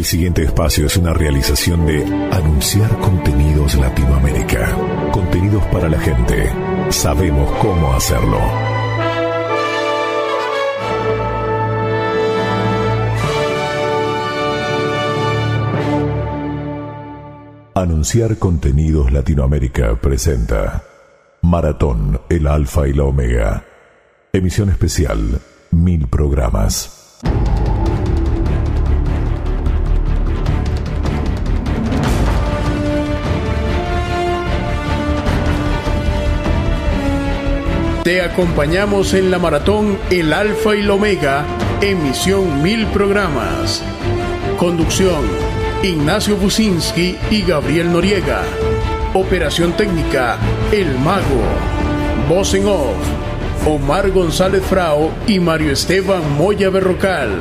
El siguiente espacio es una realización de Anunciar Contenidos Latinoamérica. Contenidos para la gente. Sabemos cómo hacerlo. Anunciar Contenidos Latinoamérica presenta Maratón, el Alfa y la Omega. Emisión especial, mil programas. Te acompañamos en la maratón El Alfa y la Omega, emisión mil programas. Conducción, Ignacio Businski y Gabriel Noriega. Operación técnica, El Mago. Voz en off, Omar González Frao y Mario Esteban Moya Berrocal.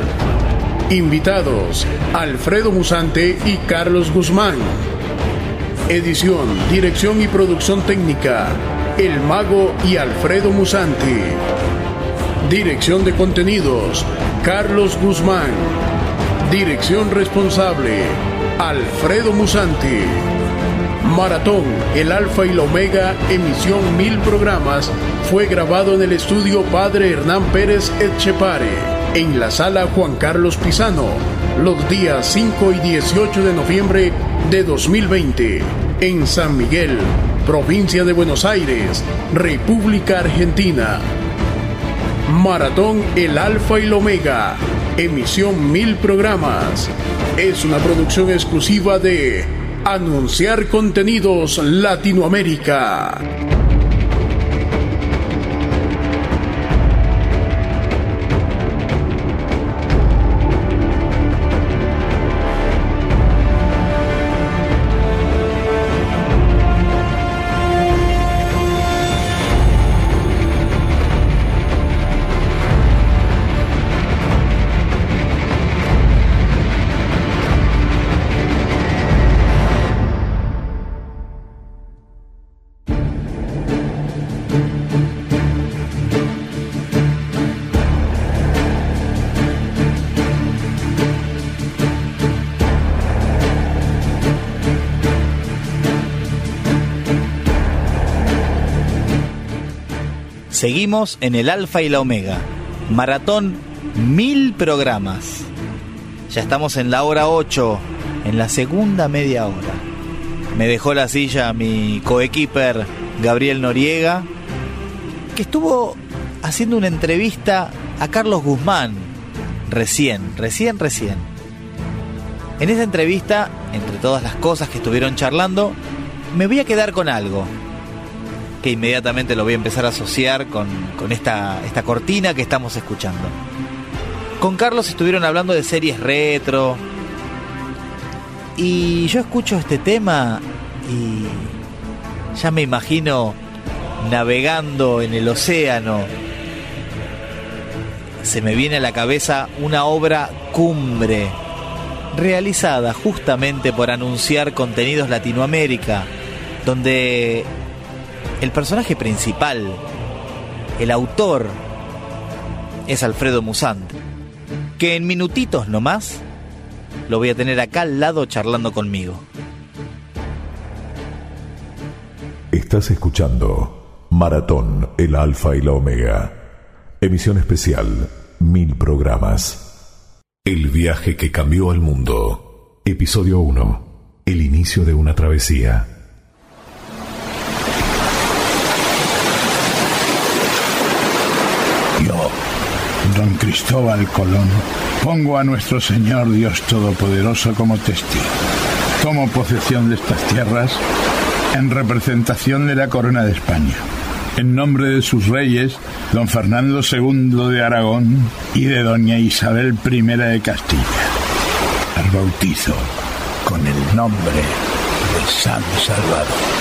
Invitados, Alfredo Musante y Carlos Guzmán. Edición, dirección y producción técnica, El Mago y Alfredo Musante. Dirección de contenidos, Carlos Guzmán. Dirección responsable, Alfredo Musante. Maratón, el Alfa y la Omega, emisión mil programas, fue grabado en el estudio Padre Hernán Pérez Etchepare, en la sala Juan Carlos Pisano, los días 5 y 18 de noviembre de 2020, en San Miguel, provincia de Buenos Aires, República Argentina. Maratón El Alfa y la Omega, emisión mil programas. Es una producción exclusiva de Anunciar Contenidos Latinoamérica. Seguimos en el Alfa y la Omega. Maratón mil programas. Ya estamos en la hora 8, en la segunda media hora. Me dejó la silla mi coequiper Gabriel Noriega, que estuvo haciendo una entrevista a Carlos Guzmán. Recién, recién, recién. En esa entrevista, entre todas las cosas que estuvieron charlando, me voy a quedar con algo que inmediatamente lo voy a empezar a asociar con, con esta, esta cortina que estamos escuchando. Con Carlos estuvieron hablando de series retro. Y yo escucho este tema y ya me imagino navegando en el océano. Se me viene a la cabeza una obra cumbre, realizada justamente por anunciar contenidos Latinoamérica, donde el personaje principal, el autor, es Alfredo Musante, que en minutitos nomás lo voy a tener acá al lado charlando conmigo. Estás escuchando Maratón, el Alfa y la Omega. Emisión especial, mil programas. El viaje que cambió al mundo. Episodio 1. El inicio de una travesía. Yo, don Cristóbal Colón, pongo a nuestro Señor Dios Todopoderoso como testigo. Tomo posesión de estas tierras en representación de la corona de España. En nombre de sus reyes, don Fernando II de Aragón y de doña Isabel I de Castilla. Al bautizo con el nombre de San Salvador.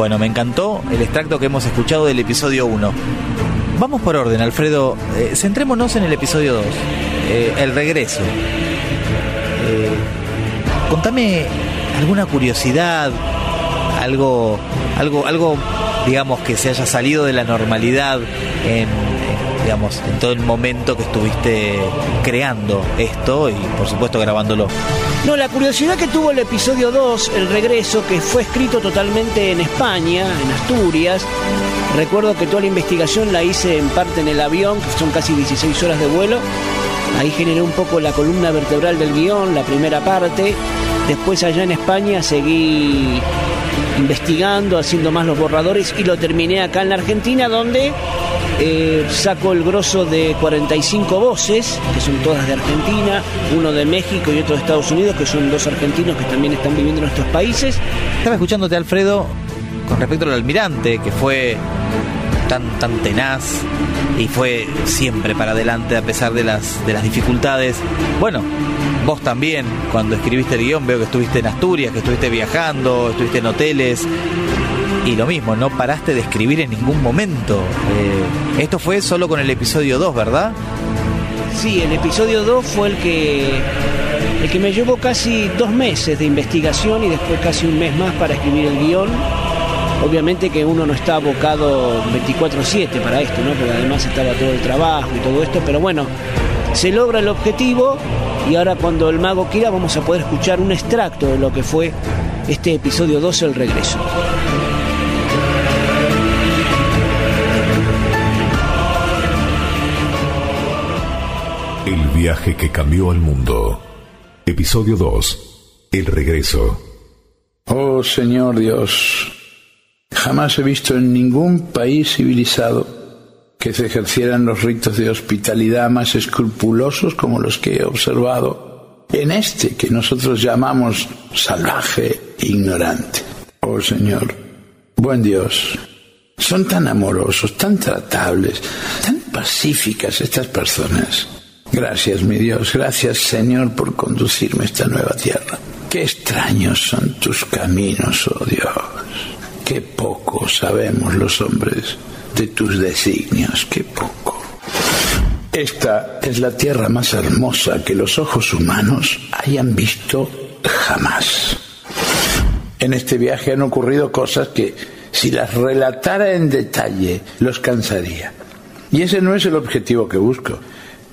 Bueno, me encantó el extracto que hemos escuchado del episodio 1. vamos por orden, Alfredo. Eh, centrémonos en el episodio 2, eh, el regreso. Eh, contame alguna curiosidad, algo, algo, algo, digamos, que se haya salido de la normalidad en, digamos, en todo el momento que estuviste creando esto y por supuesto grabándolo. No, la curiosidad que tuvo el episodio 2, el regreso, que fue escrito totalmente en España, en Asturias. Recuerdo que toda la investigación la hice en parte en el avión, que son casi 16 horas de vuelo. Ahí generé un poco la columna vertebral del guion, la primera parte. Después allá en España seguí investigando, haciendo más los borradores y lo terminé acá en la Argentina donde eh, saco el grosso de 45 voces, que son todas de Argentina, uno de México y otro de Estados Unidos, que son dos argentinos que también están viviendo en nuestros países. Estaba escuchándote, Alfredo, con respecto al almirante, que fue tan, tan tenaz y fue siempre para adelante a pesar de las, de las dificultades. Bueno, vos también, cuando escribiste el guion, veo que estuviste en Asturias, que estuviste viajando, estuviste en hoteles. Y lo mismo, no paraste de escribir en ningún momento. Eh, esto fue solo con el episodio 2, ¿verdad? Sí, el episodio 2 fue el que, el que me llevó casi dos meses de investigación y después casi un mes más para escribir el guion. Obviamente que uno no está abocado 24/7 para esto, ¿no? Porque además estaba todo el trabajo y todo esto, pero bueno, se logra el objetivo y ahora cuando el mago quiera vamos a poder escuchar un extracto de lo que fue este episodio 12, el regreso. Viaje que cambió al mundo. Episodio 2. El regreso. Oh Señor Dios, jamás he visto en ningún país civilizado que se ejercieran los ritos de hospitalidad más escrupulosos como los que he observado en este que nosotros llamamos salvaje e ignorante. Oh Señor, buen Dios, son tan amorosos, tan tratables, tan pacíficas estas personas. Gracias, mi Dios, gracias, Señor, por conducirme a esta nueva tierra. Qué extraños son tus caminos, oh Dios. Qué poco sabemos los hombres de tus designios, qué poco. Esta es la tierra más hermosa que los ojos humanos hayan visto jamás. En este viaje han ocurrido cosas que, si las relatara en detalle, los cansaría. Y ese no es el objetivo que busco.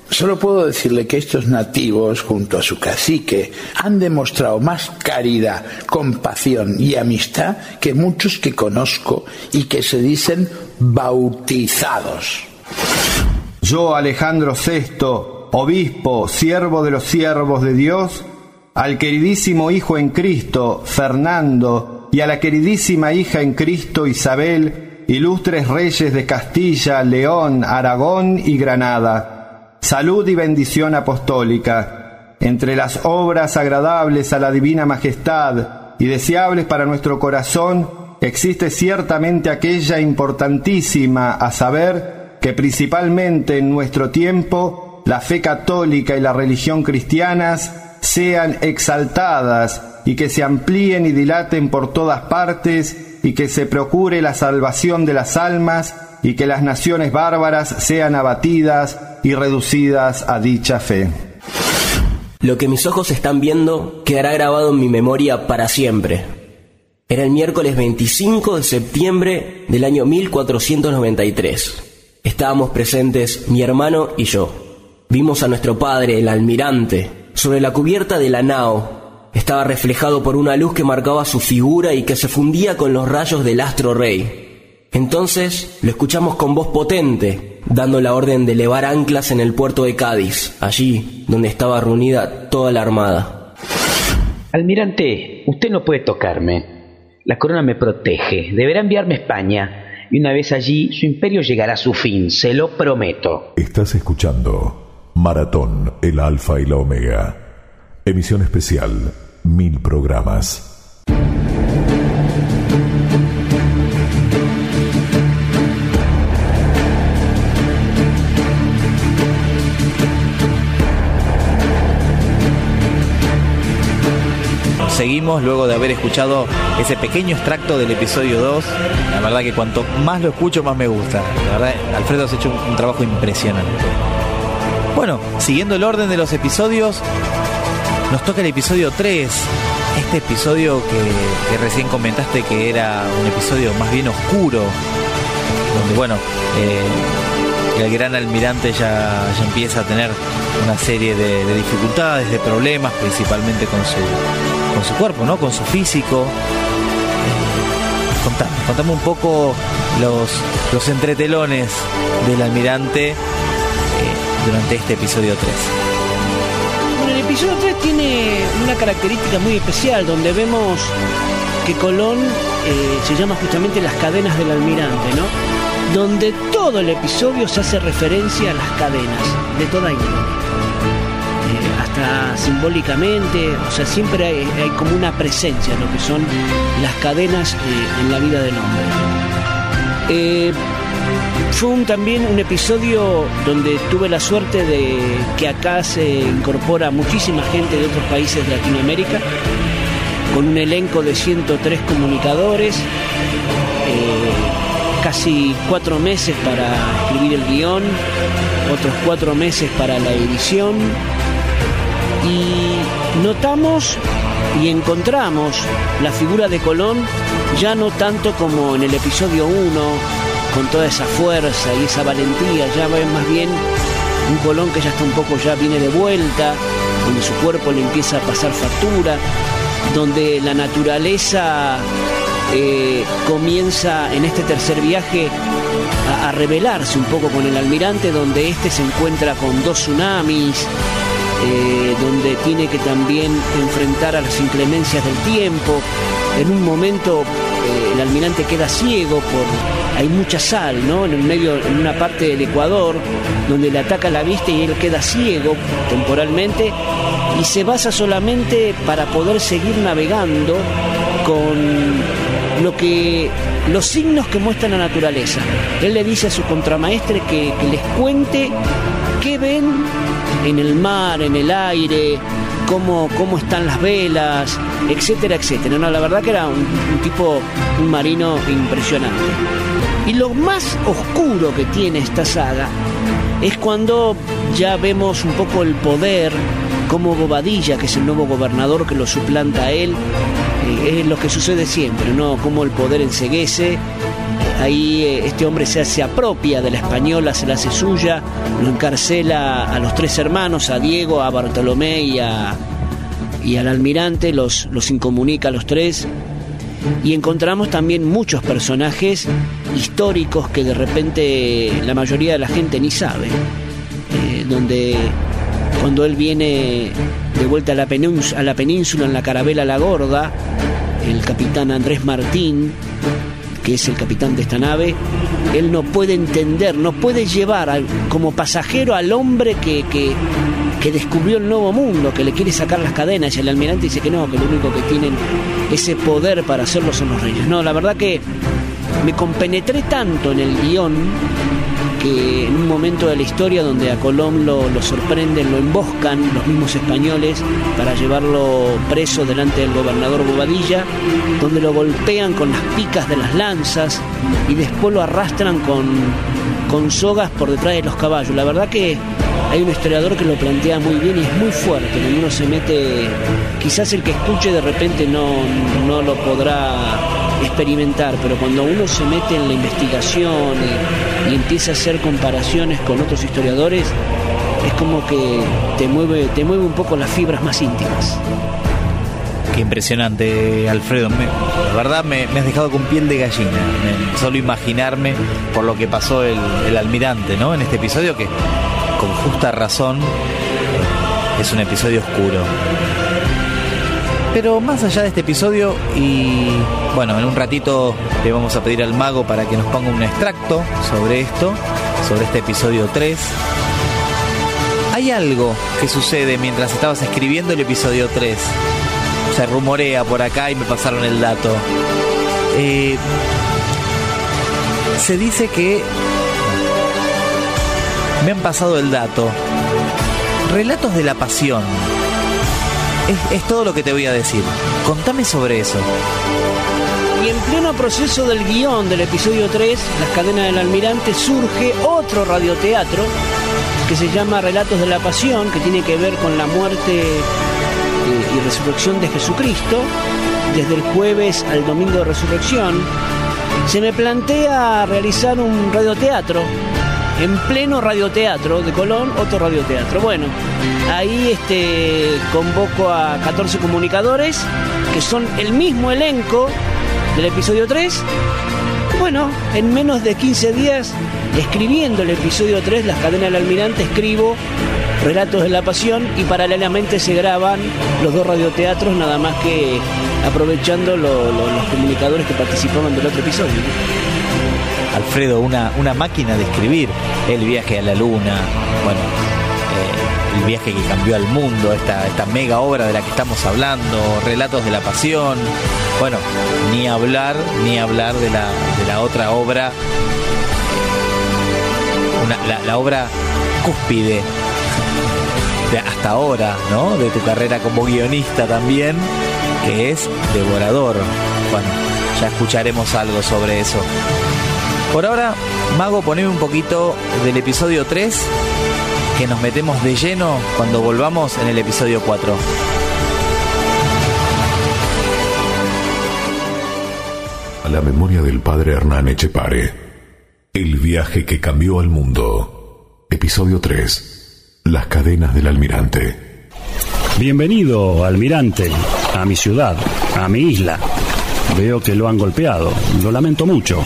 Solo puedo decirle que estos nativos, junto a su cacique, han demostrado más caridad, compasión y amistad que muchos que conozco y que se dicen bautizados. Yo, Alejandro VI, obispo, siervo de los siervos de Dios, al queridísimo Hijo en Cristo, Fernando, y a la queridísima hija en Cristo, Isabel, ilustres reyes de Castilla, León, Aragón y Granada salud y bendición apostólica, entre las obras agradables a la divina majestad y deseables para nuestro corazón, existe ciertamente aquella importantísima, a saber, que principalmente en nuestro tiempo la fe católica y la religión cristianas sean exaltadas y que se amplíen y dilaten por todas partes y que se procure la salvación de las almas y que las naciones bárbaras sean abatidas y reducidas a dicha fe. Lo que mis ojos están viendo quedará grabado en mi memoria para siempre. Era el miércoles 25 de septiembre del año 1493. Estábamos presentes mi hermano y yo. Vimos a nuestro padre, el almirante, sobre la cubierta de la nao. Estaba reflejado por una luz que marcaba su figura y que se fundía con los rayos del astro rey. Entonces lo escuchamos con voz potente, dando la orden de elevar anclas en el puerto de Cádiz, allí donde estaba reunida toda la armada. Almirante, usted no puede tocarme. La corona me protege. Deberá enviarme a España. Y una vez allí, su imperio llegará a su fin, se lo prometo. Estás escuchando Maratón, el Alfa y la Omega. Emisión especial, mil programas. Seguimos luego de haber escuchado ese pequeño extracto del episodio 2. La verdad que cuanto más lo escucho, más me gusta. La verdad, Alfredo has hecho un, trabajo impresionante. Bueno, siguiendo el orden de los episodios, nos toca el episodio 3. Este episodio que, recién comentaste que era un episodio más bien oscuro, donde bueno, eh, el gran almirante ya, empieza a tener una serie de dificultades, de problemas, principalmente con su, con su cuerpo, ¿no? Con su físico. Contame, contame un poco los, los entretelones del almirante eh, durante este episodio 3. Bueno, el episodio 3 tiene una característica muy especial donde vemos que Colón eh, se llama justamente las cadenas del almirante, ¿no? Donde todo el episodio se hace referencia a las cadenas de toda índole. Simbólicamente, o sea, siempre hay, como una presencia en lo que son las cadenas eh, en la vida del hombre. Eh, fue también un episodio donde tuve la suerte de que acá se incorpora muchísima gente de otros países de Latinoamérica, con un elenco de 103 comunicadores, eh, casi cuatro meses para escribir el guion, otros cuatro meses para la edición, y notamos y encontramos la figura de Colón ya no tanto como en el episodio 1, con toda esa fuerza y esa valentía, ya más bien un Colón que ya está un poco, ya viene de vuelta, donde su cuerpo le empieza a pasar factura, donde la naturaleza eh, comienza en este tercer viaje a, a, revelarse un poco con el almirante, donde este se encuentra con dos tsunamis, eh, donde tiene que también enfrentar a las inclemencias del tiempo. En un momento eh, el almirante queda ciego por hay mucha sal, ¿no? En el medio, en una parte del Ecuador, donde le ataca la vista y él queda ciego temporalmente y se basa solamente para poder seguir navegando con lo que los signos que muestra la naturaleza. Él le dice a su contramaestre que, que les cuente qué ven en el mar, en el aire, cómo, cómo están las velas, etcétera, etcétera. No, la verdad que era un, tipo, un marino impresionante. Y lo más oscuro que tiene esta saga es cuando ya vemos un poco el poder, como Bobadilla, que es el nuevo gobernador que lo suplanta a él, eh, es lo que sucede siempre, ¿no? Como el poder enseguece, ahí eh, este hombre se, se apropia de la española, se la hace suya, lo encarcela a los tres hermanos, a Diego, a Bartolomé y, a, y al almirante, los, los incomunica a los tres. Y encontramos también muchos personajes históricos que de repente la mayoría de la gente ni sabe. Eh, donde cuando él viene de vuelta a la península en la carabela La Gorda, el capitán Andrés Martín, que es el capitán de esta nave, él no puede entender, no puede llevar como pasajero al hombre que, que, que, descubrió el nuevo mundo, que le quiere sacar las cadenas, y el almirante dice que no, que lo único que tienen ese poder para hacerlo son los reyes. No, la verdad que me compenetré tanto en el guion en un momento de la historia donde a Colón lo, sorprenden, lo emboscan los mismos españoles para llevarlo preso delante del gobernador Bobadilla, donde lo golpean con las picas de las lanzas y después lo arrastran con, con sogas por detrás de los caballos. La verdad que hay un historiador que lo plantea muy bien y es muy fuerte. Uno se mete, quizás el que escuche de repente no, no lo podrá experimentar, pero cuando uno se mete en la investigación y, y, empieza a hacer comparaciones con otros historiadores, es como que te mueve, te mueve un poco las fibras más íntimas. Qué impresionante, Alfredo. La verdad me, has dejado con piel de gallina. Solo imaginarme por lo que pasó el, el almirante, ¿no? En este episodio que, con justa razón, es un episodio oscuro. Pero más allá de este episodio, y bueno, en un ratito le vamos a pedir al mago para que nos ponga un extracto sobre esto, sobre este episodio 3. Hay algo que sucede mientras estabas escribiendo el episodio 3. Se rumorea por acá y me pasaron el dato. Eh, se dice que me han pasado el dato. Relatos de la pasión Es, todo lo que te voy a decir. Contame sobre eso. En pleno proceso del guion del episodio 3, Las cadenas del almirante, surge otro radioteatro que se llama Relatos de la Pasión, que tiene que ver con la muerte eh, y resurrección de Jesucristo, desde el jueves al domingo de resurrección. Se me plantea realizar un radioteatro en pleno radioteatro de Colón, otro radioteatro. Bueno, ahí este, convoco a 14 comunicadores que son el mismo elenco del episodio 3. Bueno, en menos de 15 días, escribiendo el episodio 3, Las cadenas del almirante, escribo Relatos de la Pasión y paralelamente se graban los dos radioteatros, nada más que aprovechando los comunicadores que participaban del otro episodio. Alfredo, una, una máquina de escribir. El viaje a la luna, bueno, el viaje que cambió al mundo, esta, esta mega obra de la que estamos hablando, relatos de la pasión. Bueno, ni hablar, ni hablar de la, de la otra obra, la, la obra cúspide de hasta ahora, ¿no? De tu carrera como guionista también, que es Devorador. Bueno, ya escucharemos algo sobre eso. Por ahora, Mago, poneme un poquito del episodio 3, que nos metemos de lleno cuando volvamos en el episodio 4. A la memoria del padre Hernán Echepare. El viaje que cambió al mundo. Episodio 3. Las cadenas del almirante. Bienvenido, almirante, a mi ciudad, a mi isla. Veo que lo han golpeado. Lo lamento mucho.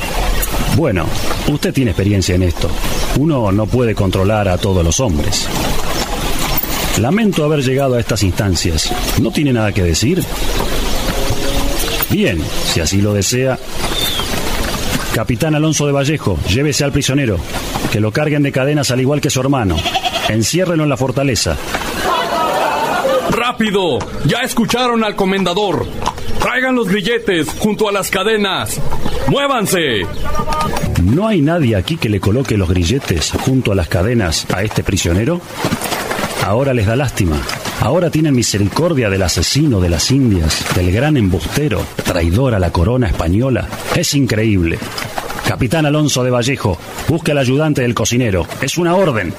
Bueno, usted tiene experiencia en esto. Uno no puede controlar a todos los hombres. Lamento haber llegado a estas instancias. ¿No tiene nada que decir? Bien, si así lo desea. Capitán Alonso de Vallejo, llévese al prisionero. Que lo carguen de cadenas al igual que su hermano. Enciérrenlo en la fortaleza. ¡Rápido! Ya escucharon al comendador. Traigan los grilletes junto a las cadenas. ¡Muévanse! ¿No hay nadie aquí que le coloque los grilletes junto a las cadenas a este prisionero? Ahora les da lástima. Ahora tienen misericordia del asesino de las Indias, del gran embustero, traidor a la corona española. Es increíble. Capitán Alonso de Vallejo, busque al ayudante del cocinero. Es una orden.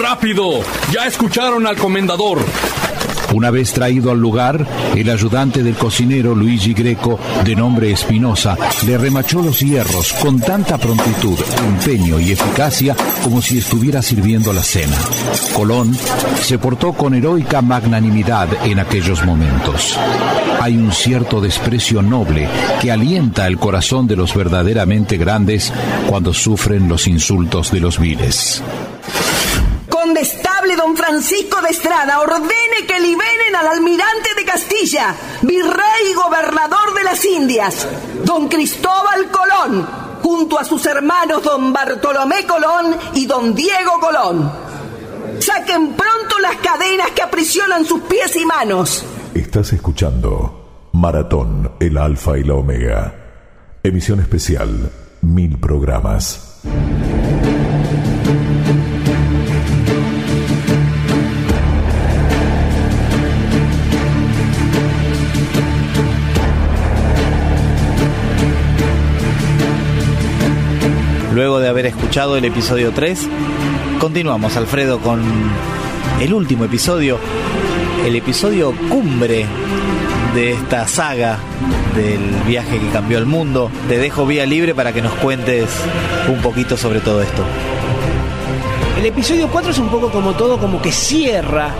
¡Rápido! Ya escucharon al comendador. Una vez traído al lugar, el ayudante del cocinero Luigi Greco, de nombre Espinosa, le remachó los hierros con tanta prontitud, empeño y eficacia como si estuviera sirviendo la cena. Colón se portó con heroica magnanimidad en aquellos momentos. Hay un cierto desprecio noble que alienta el corazón de los verdaderamente grandes cuando sufren los insultos de los viles Francisco de Estrada ordene que liberen al almirante de Castilla, virrey y gobernador de las Indias, don Cristóbal Colón, junto a sus hermanos don Bartolomé Colón y don Diego Colón. Saquen pronto las cadenas que aprisionan sus pies y manos. Estás escuchando Maratón, el Alfa y la Omega. Emisión especial, mil programas. Luego de haber escuchado el episodio 3, continuamos, Alfredo, con el último episodio, el episodio cumbre de esta saga del viaje que cambió el mundo. Te dejo vía libre para que nos cuentes un poquito sobre todo esto. El episodio 4 es un poco como todo, como que cierra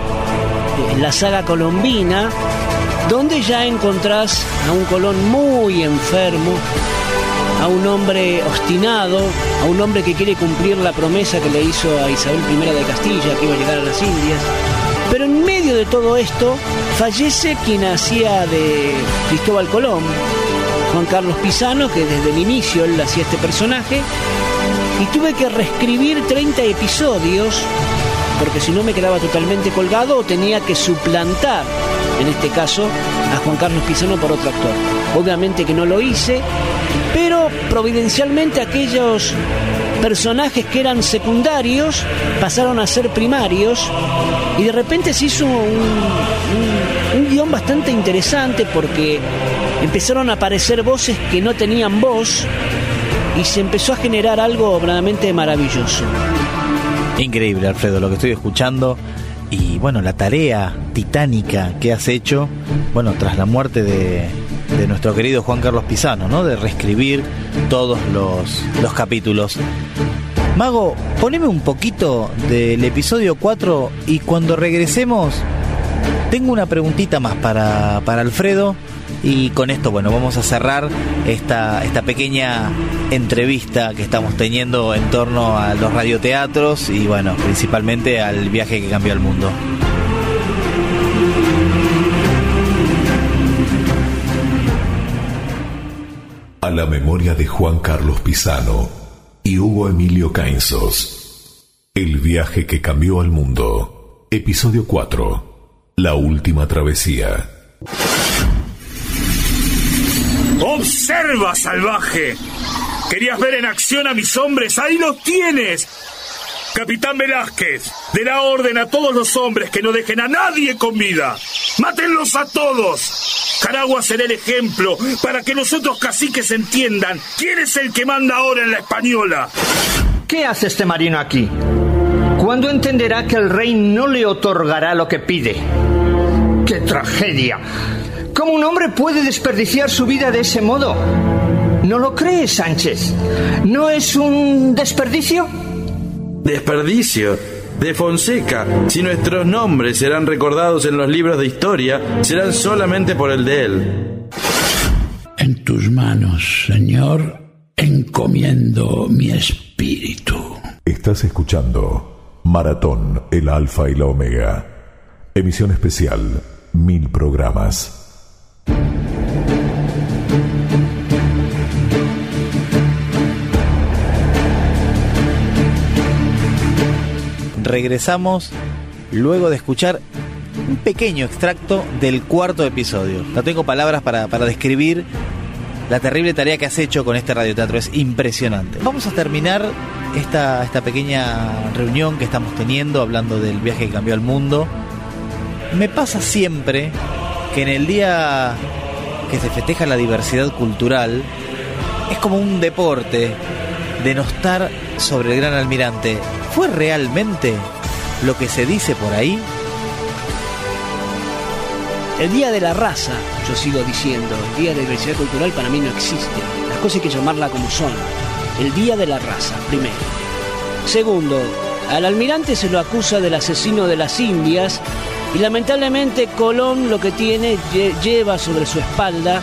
la saga colombina, donde ya encontrás a un Colón muy enfermo, a un hombre obstinado, a un hombre que quiere cumplir la promesa que le hizo a Isabel I de Castilla, que iba a llegar a las Indias. Pero en medio de todo esto, fallece quien hacía de Cristóbal Colón, Juan Carlos Pisano, que desde el inicio él hacía este personaje, y tuve que reescribir 30 episodios, porque si no me quedaba totalmente colgado o tenía que suplantar, en este caso, a Juan Carlos Pisano por otro actor. Obviamente que no lo hice, providencialmente aquellos personajes que eran secundarios pasaron a ser primarios y de repente se hizo un, un, un guion bastante interesante porque empezaron a aparecer voces que no tenían voz y se empezó a generar algo verdaderamente maravilloso. Increíble, Alfredo, lo que estoy escuchando. Y bueno, la tarea titánica que has hecho, bueno, tras la muerte de, de nuestro querido Juan Carlos Pisano, ¿no? De reescribir todos los, los capítulos. Mago, poneme un poquito del episodio 4 y cuando regresemos, tengo una preguntita más para, para Alfredo. Y con esto, bueno, vamos a cerrar esta, esta pequeña entrevista que estamos teniendo en torno a los radioteatros y, bueno, principalmente al viaje que cambió el mundo. La memoria de Juan Carlos Pisano y Hugo Emilio Cainzos. El viaje que cambió al mundo. Episodio 4. La última travesía. ¡Observa, salvaje! ¿Querías ver en acción a mis hombres? ¡Ahí los tienes! Capitán Velázquez, de la orden a todos los hombres que no dejen a nadie con vida. ¡Mátenlos a todos! Caragua será el ejemplo para que los otros caciques entiendan quién es el que manda ahora en la española. ¿Qué hace este marino aquí? ¿Cuándo entenderá que el rey no le otorgará lo que pide? ¡Qué tragedia! ¿Cómo un hombre puede desperdiciar su vida de ese modo? ¿No lo crees, Sánchez? ¿No es un desperdicio? Desperdicio. De Fonseca, si nuestros nombres serán recordados en los libros de historia, serán solamente por el de él. En tus manos, Señor, encomiendo mi espíritu. Estás escuchando Maratón, el Alfa y la Omega. Emisión especial, mil programas. Regresamos luego de escuchar un pequeño extracto del cuarto episodio. No tengo palabras para, para, describir la terrible tarea que has hecho con este radioteatro. Es impresionante. Vamos a terminar esta, esta pequeña reunión que estamos teniendo hablando del viaje que cambió el mundo. Me pasa siempre que en el día que se festeja la diversidad cultural es como un deporte denostar sobre el gran almirante. ¿Fue realmente lo que se dice por ahí? El Día de la Raza, yo sigo diciendo, el Día de la Diversidad Cultural para mí no existe. Las cosas hay que llamarla como son. El Día de la Raza, primero. Segundo, al almirante se lo acusa del asesino de las Indias y lamentablemente Colón lo que tiene lleva sobre su espalda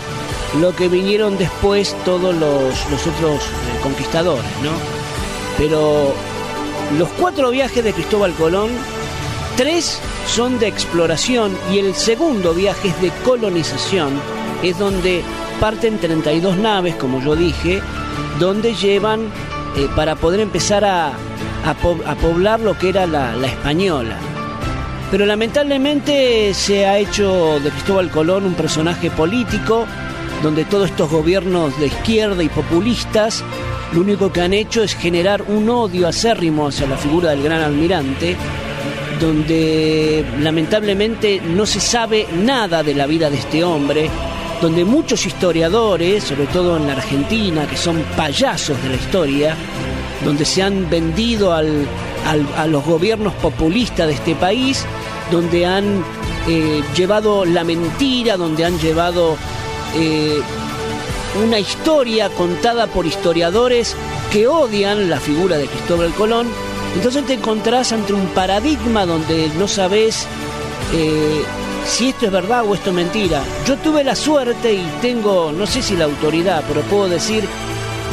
lo que vinieron después todos los, los otros eh, conquistadores, ¿no? Pero los cuatro viajes de Cristóbal Colón, tres son de exploración y el segundo viaje es de colonización, es donde parten 32 naves, como yo dije, donde llevan eh, para poder empezar a, a, po a, poblar lo que era la, la española. Pero lamentablemente se ha hecho de Cristóbal Colón un personaje político, donde todos estos gobiernos de izquierda y populistas lo único que han hecho es generar un odio acérrimo hacia la figura del gran almirante, donde lamentablemente no se sabe nada de la vida de este hombre, donde muchos historiadores, sobre todo en la Argentina, que son payasos de la historia, donde se han vendido al, a los gobiernos populistas de este país, donde han eh, llevado la mentira, donde han llevado eh, una historia contada por historiadores que odian la figura de Cristóbal Colón. Entonces te encontrás ante un paradigma donde no sabes eh, si esto es verdad o esto es mentira. Yo tuve la suerte y tengo, no sé si la autoridad, pero puedo decir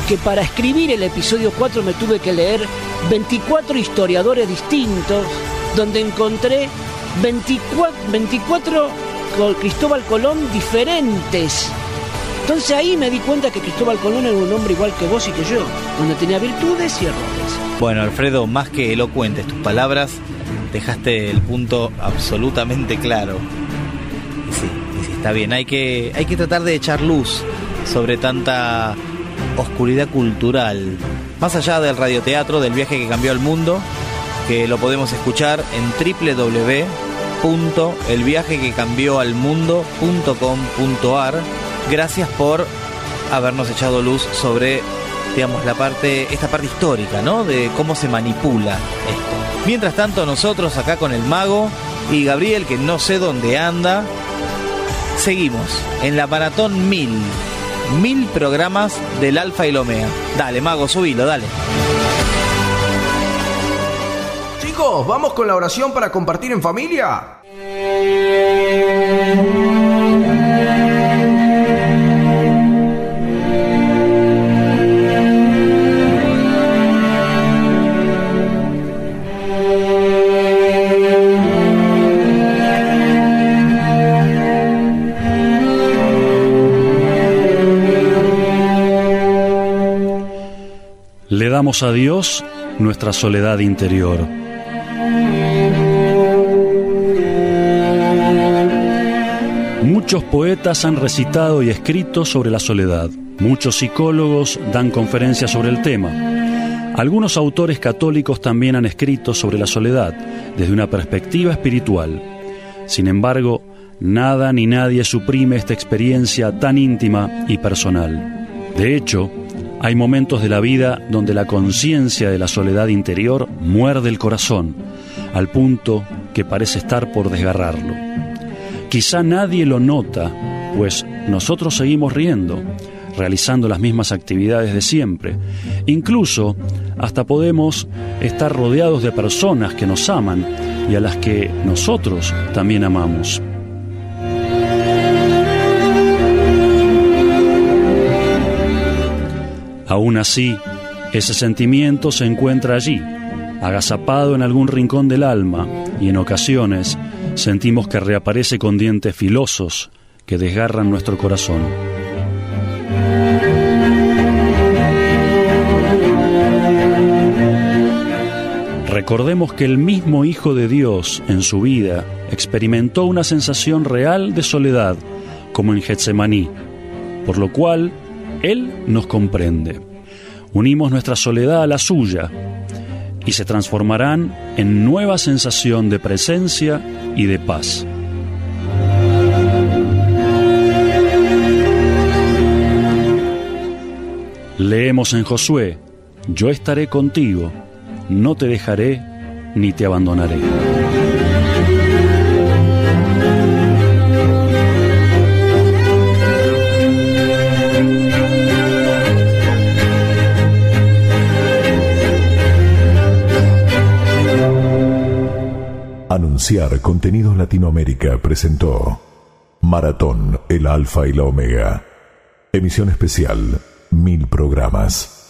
que para escribir el episodio 4 me tuve que leer 24 historiadores distintos, donde encontré 24, 24 Cristóbal Colón diferentes. Entonces ahí me di cuenta que Cristóbal Colón era un hombre igual que vos y que yo, donde tenía virtudes y errores. Bueno, Alfredo, más que elocuentes tus palabras, dejaste el punto absolutamente claro. Y sí, está bien, hay que, hay que tratar de echar luz sobre tanta oscuridad cultural Más allá del radioteatro, del viaje que cambió el mundo, que lo podemos escuchar en www.elviajequecambióalmundo.com.ar. Gracias por habernos echado luz sobre digamos la parte esta parte histórica, ¿no? De cómo se manipula esto. Mientras tanto, nosotros acá con el mago y Gabriel que no sé dónde anda, seguimos en la maratón 1000. Mil programas del Alfa y el Omega. Dale, mago, subilo, dale. Chicos, ¿vamos con la oración para compartir en familia? A Dios nuestra soledad interior. Muchos poetas han recitado y escrito sobre la soledad. Muchos psicólogos dan conferencias sobre el tema. Algunos autores católicos también han escrito sobre la soledad desde una perspectiva espiritual. Sin embargo, nada ni nadie suprime esta experiencia tan íntima y personal. De hecho, hay momentos de la vida donde la conciencia de la soledad interior muerde el corazón, al punto que parece estar por desgarrarlo. Quizá nadie lo nota, pues nosotros seguimos riendo, realizando las mismas actividades de siempre. Incluso hasta podemos estar rodeados de personas que nos aman y a las que nosotros también amamos. Aún así, ese sentimiento se encuentra allí, agazapado en algún rincón del alma, y en ocasiones sentimos que reaparece con dientes filosos que desgarran nuestro corazón. Recordemos que el mismo Hijo de Dios en su vida experimentó una sensación real de soledad, como en Getsemaní, por lo cual él nos comprende. Unimos nuestra soledad a la suya y se transformarán en nueva sensación de presencia y de paz. Leemos en Josué, yo estaré contigo, no te dejaré ni te abandonaré. Anunciar Contenidos Latinoamérica presentó Maratón, el Alfa y la Omega. Emisión especial, mil programas.